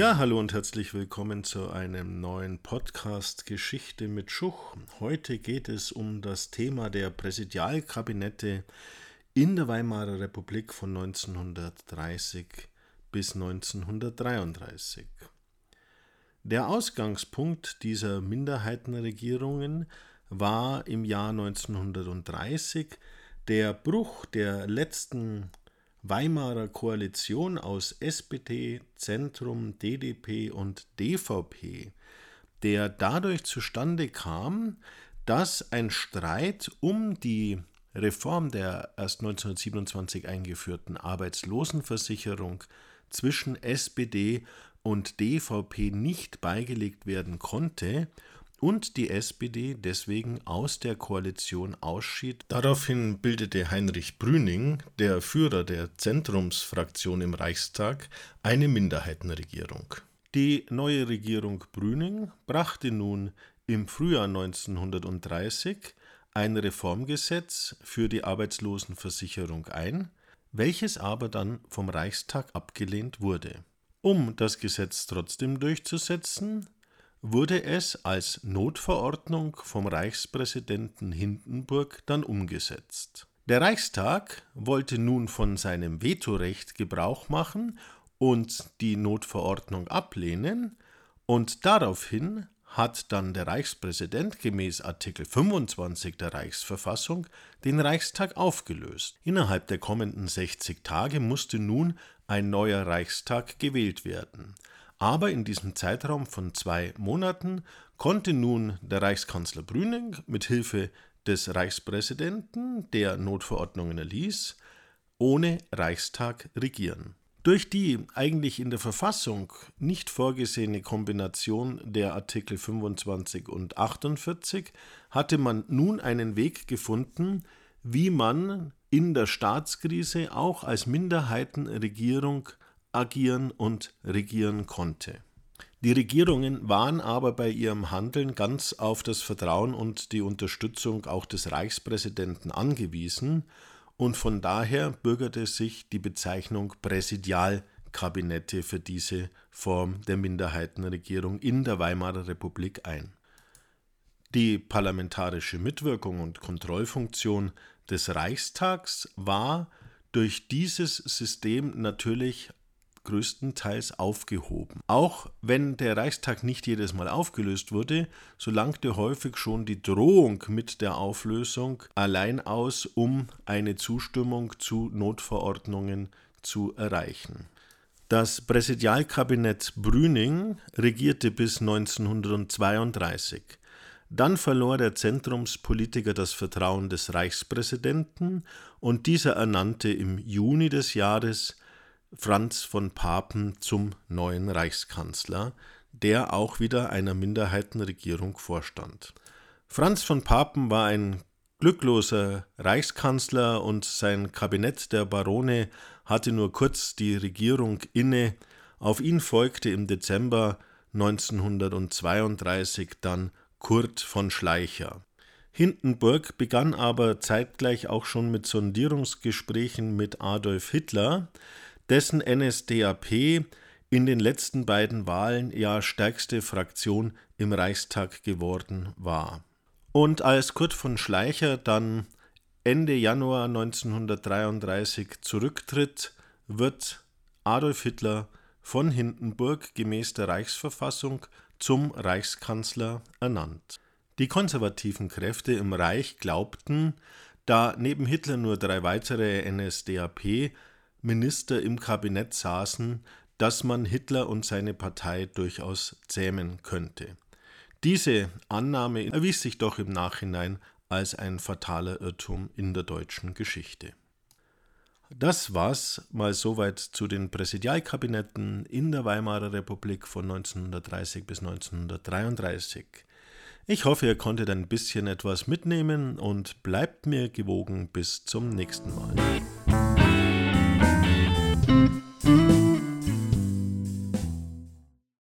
Ja, hallo und herzlich willkommen zu einem neuen Podcast Geschichte mit Schuch. Heute geht es um das Thema der Präsidialkabinette in der Weimarer Republik von 1930 bis 1933. Der Ausgangspunkt dieser Minderheitenregierungen war im Jahr 1930 der Bruch der letzten Weimarer Koalition aus SPD, Zentrum, DDP und DVP, der dadurch zustande kam, dass ein Streit um die Reform der erst 1927 eingeführten Arbeitslosenversicherung zwischen SPD und DVP nicht beigelegt werden konnte und die SPD deswegen aus der Koalition ausschied. Daraufhin bildete Heinrich Brüning, der Führer der Zentrumsfraktion im Reichstag, eine Minderheitenregierung. Die neue Regierung Brüning brachte nun im Frühjahr 1930 ein Reformgesetz für die Arbeitslosenversicherung ein, welches aber dann vom Reichstag abgelehnt wurde. Um das Gesetz trotzdem durchzusetzen, wurde es als Notverordnung vom Reichspräsidenten Hindenburg dann umgesetzt. Der Reichstag wollte nun von seinem Vetorecht Gebrauch machen und die Notverordnung ablehnen, und daraufhin hat dann der Reichspräsident gemäß Artikel 25 der Reichsverfassung den Reichstag aufgelöst. Innerhalb der kommenden 60 Tage musste nun ein neuer Reichstag gewählt werden. Aber in diesem Zeitraum von zwei Monaten konnte nun der Reichskanzler Brüning mit Hilfe des Reichspräsidenten, der Notverordnungen erließ, ohne Reichstag regieren. Durch die eigentlich in der Verfassung nicht vorgesehene Kombination der Artikel 25 und 48 hatte man nun einen Weg gefunden, wie man in der Staatskrise auch als Minderheitenregierung agieren und regieren konnte. Die Regierungen waren aber bei ihrem Handeln ganz auf das Vertrauen und die Unterstützung auch des Reichspräsidenten angewiesen, und von daher bürgerte sich die Bezeichnung Präsidialkabinette für diese Form der Minderheitenregierung in der Weimarer Republik ein. Die parlamentarische Mitwirkung und Kontrollfunktion des Reichstags war durch dieses System natürlich größtenteils aufgehoben. Auch wenn der Reichstag nicht jedes Mal aufgelöst wurde, so langte häufig schon die Drohung mit der Auflösung allein aus, um eine Zustimmung zu Notverordnungen zu erreichen. Das Präsidialkabinett Brüning regierte bis 1932. Dann verlor der Zentrumspolitiker das Vertrauen des Reichspräsidenten und dieser ernannte im Juni des Jahres Franz von Papen zum neuen Reichskanzler, der auch wieder einer Minderheitenregierung vorstand. Franz von Papen war ein glückloser Reichskanzler und sein Kabinett der Barone hatte nur kurz die Regierung inne. Auf ihn folgte im Dezember 1932 dann Kurt von Schleicher. Hindenburg begann aber zeitgleich auch schon mit Sondierungsgesprächen mit Adolf Hitler, dessen NSDAP in den letzten beiden Wahlen ja stärkste Fraktion im Reichstag geworden war. Und als Kurt von Schleicher dann Ende Januar 1933 zurücktritt, wird Adolf Hitler von Hindenburg gemäß der Reichsverfassung zum Reichskanzler ernannt. Die konservativen Kräfte im Reich glaubten, da neben Hitler nur drei weitere NSDAP Minister im Kabinett saßen, dass man Hitler und seine Partei durchaus zähmen könnte. Diese Annahme erwies sich doch im Nachhinein als ein fataler Irrtum in der deutschen Geschichte. Das war's mal soweit zu den Präsidialkabinetten in der Weimarer Republik von 1930 bis 1933. Ich hoffe, ihr konntet ein bisschen etwas mitnehmen und bleibt mir gewogen bis zum nächsten Mal.